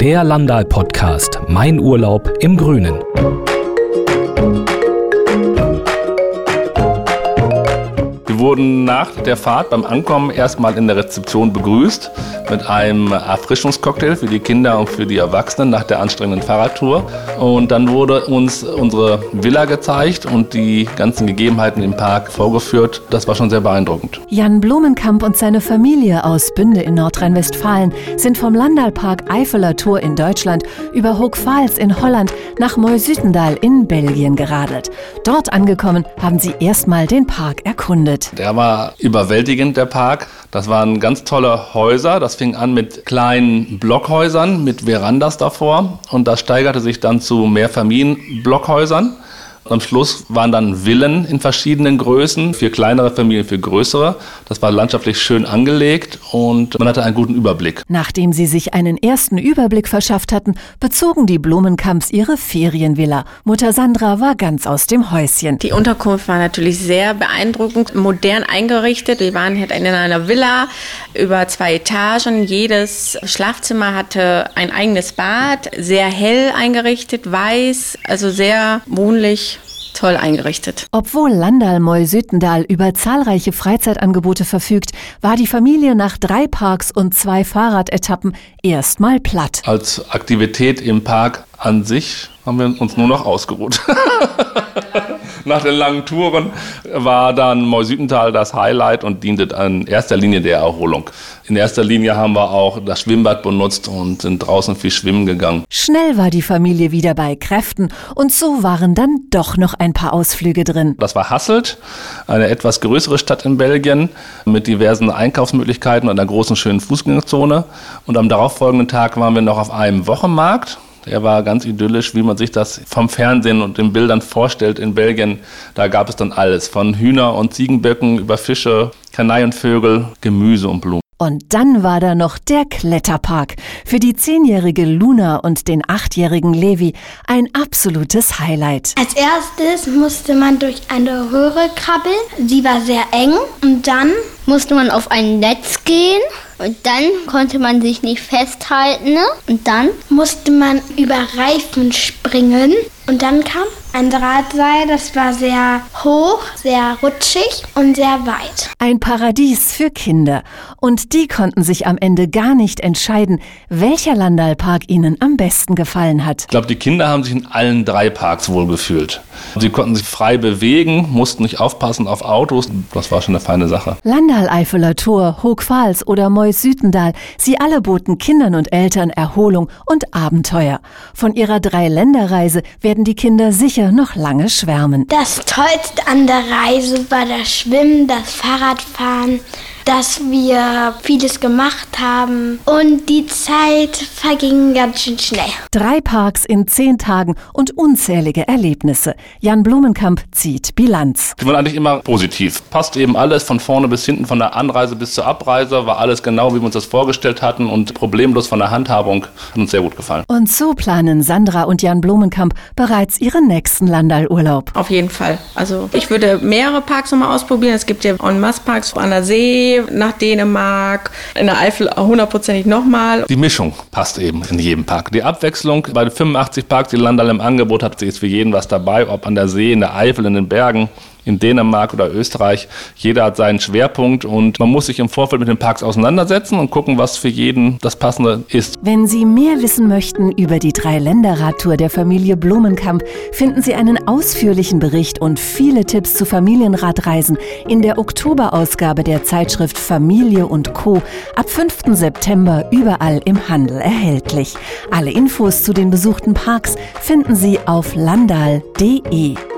Der Landal Podcast Mein Urlaub im Grünen. Wurden nach der Fahrt beim Ankommen erstmal in der Rezeption begrüßt mit einem Erfrischungscocktail für die Kinder und für die Erwachsenen nach der anstrengenden Fahrradtour. Und dann wurde uns unsere Villa gezeigt und die ganzen Gegebenheiten im Park vorgeführt. Das war schon sehr beeindruckend. Jan Blumenkamp und seine Familie aus Bünde in Nordrhein-Westfalen sind vom Landalpark Eifeler Tour in Deutschland über Hoogvals in Holland nach Moy-Sütendal in Belgien geradelt. Dort angekommen haben sie erstmal den Park erkundet. Der war überwältigend, der Park. Das waren ganz tolle Häuser. Das fing an mit kleinen Blockhäusern mit Verandas davor und das steigerte sich dann zu Mehrfamilienblockhäusern. Am Schluss waren dann Villen in verschiedenen Größen, für kleinere Familien, für größere. Das war landschaftlich schön angelegt und man hatte einen guten Überblick. Nachdem sie sich einen ersten Überblick verschafft hatten, bezogen die Blumenkamps ihre Ferienvilla. Mutter Sandra war ganz aus dem Häuschen. Die Unterkunft war natürlich sehr beeindruckend, modern eingerichtet. Wir waren halt in einer Villa über zwei Etagen. Jedes Schlafzimmer hatte ein eigenes Bad, sehr hell eingerichtet, weiß, also sehr wohnlich toll eingerichtet. Obwohl Landal Moy-Süttendal über zahlreiche Freizeitangebote verfügt, war die Familie nach drei Parks und zwei Fahrradetappen erstmal platt. Als Aktivität im Park an sich haben wir uns nur noch ausgeruht. Nach den langen Touren war dann Moy-Sütental das Highlight und diente in erster Linie der Erholung. In erster Linie haben wir auch das Schwimmbad benutzt und sind draußen viel schwimmen gegangen. Schnell war die Familie wieder bei Kräften und so waren dann doch noch ein paar Ausflüge drin. Das war Hasselt, eine etwas größere Stadt in Belgien mit diversen Einkaufsmöglichkeiten und einer großen schönen Fußgängerzone. Und am darauffolgenden Tag waren wir noch auf einem Wochenmarkt der war ganz idyllisch, wie man sich das vom Fernsehen und den Bildern vorstellt in Belgien. Da gab es dann alles, von Hühner und Ziegenböcken über Fische, Kanarienvögel, Gemüse und Blumen. Und dann war da noch der Kletterpark. Für die zehnjährige Luna und den achtjährigen Levi ein absolutes Highlight. Als erstes musste man durch eine Röhre krabbeln. Sie war sehr eng. Und dann musste man auf ein Netz gehen. Und dann konnte man sich nicht festhalten. Und dann musste man über Reifen springen. Und dann kam ein Drahtseil, das war sehr hoch, sehr rutschig und sehr weit. Ein Paradies für Kinder. Und die konnten sich am Ende gar nicht entscheiden, welcher Landalpark ihnen am besten gefallen hat. Ich glaube, die Kinder haben sich in allen drei Parks wohlgefühlt. Sie konnten sich frei bewegen, mussten nicht aufpassen auf Autos. Das war schon eine feine Sache. Landal Eifeler Tor, Hoogvals oder Mois Sütendal, sie alle boten Kindern und Eltern Erholung und Abenteuer. Von ihrer Dreiländerreise werden die Kinder sicher noch lange schwärmen. Das Tollste an der Reise war das Schwimmen, das Fahrradfahren, dass wir vieles gemacht haben und die Zeit verging ganz schön schnell. Drei Parks in zehn Tagen und unzählige Erlebnisse. Jan Blumenkamp zieht Bilanz. Die waren eigentlich immer positiv. Passt eben alles von vorne bis hinten, von der Anreise bis zur Abreise, war alles genau, wie wir uns das vorgestellt hatten und problemlos von der Handhabung. Hat uns sehr gut gefallen. Und so planen Sandra und Jan Blumenkamp bereits ihren nächsten Landalurlaub. Auf jeden Fall. Also ich würde mehrere Parks nochmal ausprobieren. Es gibt ja En-Masse-Parks an der See, nach Dänemark, in der Eifel hundertprozentig nochmal. Die Mischung passt eben in jedem Park. Die Abwechslung bei den 85 Parks, die Landal im Angebot hat, ist für jeden was dabei, ob an der See, in der Eifel, in den Bergen in Dänemark oder Österreich. Jeder hat seinen Schwerpunkt und man muss sich im Vorfeld mit den Parks auseinandersetzen und gucken, was für jeden das Passende ist. Wenn Sie mehr wissen möchten über die Drei-Länder-Radtour der Familie Blumenkamp, finden Sie einen ausführlichen Bericht und viele Tipps zu Familienradreisen in der Oktoberausgabe der Zeitschrift Familie und Co. ab 5. September überall im Handel erhältlich. Alle Infos zu den besuchten Parks finden Sie auf landal.de.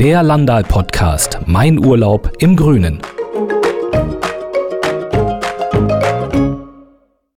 Der Landal Podcast Mein Urlaub im Grünen.